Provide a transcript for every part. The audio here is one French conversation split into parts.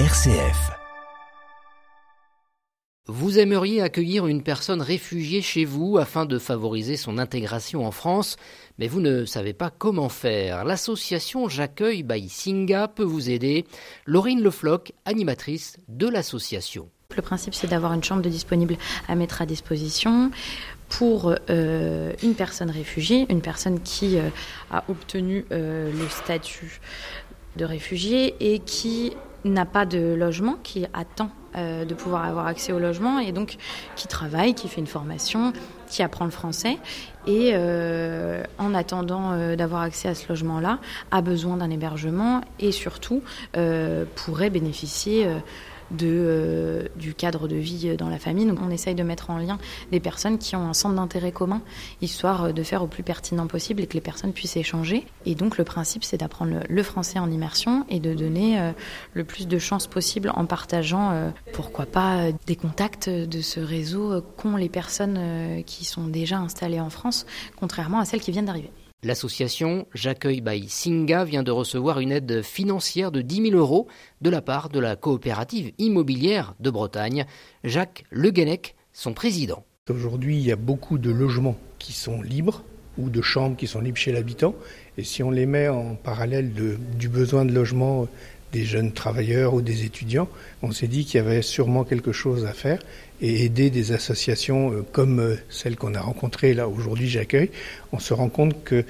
RCF. Vous aimeriez accueillir une personne réfugiée chez vous afin de favoriser son intégration en France, mais vous ne savez pas comment faire. L'association J'accueille by Singa peut vous aider. Laurine Lefloc, animatrice de l'association. Le principe, c'est d'avoir une chambre de disponible à mettre à disposition pour euh, une personne réfugiée, une personne qui euh, a obtenu euh, le statut de réfugié et qui n'a pas de logement, qui attend euh, de pouvoir avoir accès au logement et donc qui travaille, qui fait une formation, qui apprend le français et euh, en attendant euh, d'avoir accès à ce logement-là, a besoin d'un hébergement et surtout pourrait bénéficier de, euh, du cadre de vie dans la famille. Donc on essaye de mettre en lien des personnes qui ont un centre d'intérêt commun, histoire de faire au plus pertinent possible et que les personnes puissent échanger. Et donc le principe, c'est d'apprendre le, français en immersion et de donner euh, le plus de chances possible en partageant, euh, pourquoi pas, des contacts de ce réseau qu'ont les personnes qui sont déjà installées en France, contrairement à celles qui viennent d'arriver. L'association J'accueille by Singa vient de recevoir une aide financière de 10 000 euros de la part de la coopérative immobilière de Bretagne. Jacques Le Guenec, son président. Aujourd'hui, il y a beaucoup de logements qui sont libres ou de chambres qui sont libres chez l'habitant. Et si on les met en parallèle du besoin de logement des jeunes travailleurs ou des étudiants, on s'est dit qu'il y avait sûrement quelque chose à faire et aider des associations euh, comme euh, celle qu'on a rencontrée là aujourd'hui, j'accueille. On se rend compte que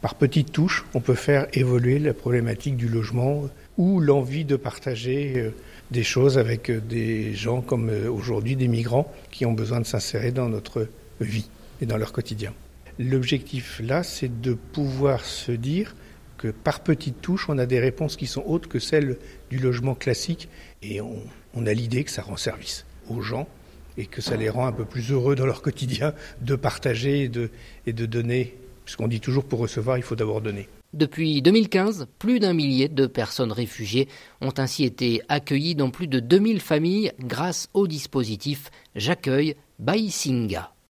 par petites touches, on peut faire évoluer la problématique du logement ou l'envie de partager euh, des choses avec des gens comme aujourd'hui des migrants qui ont besoin de s'insérer dans notre vie et dans leur quotidien. L'objectif là, c'est de pouvoir se dire par petites touches, on a des réponses qui sont autres que celles du logement classique et on, a l'idée que ça rend service aux gens et que ça les rend un peu plus heureux dans leur quotidien de partager et de, et de donner. Puisqu'on dit toujours pour recevoir, il faut d'abord donner. Depuis 2015, plus d'un millier de personnes réfugiées ont ainsi été accueillies dans plus de 2000 familles grâce au dispositif J'accueille by Singa.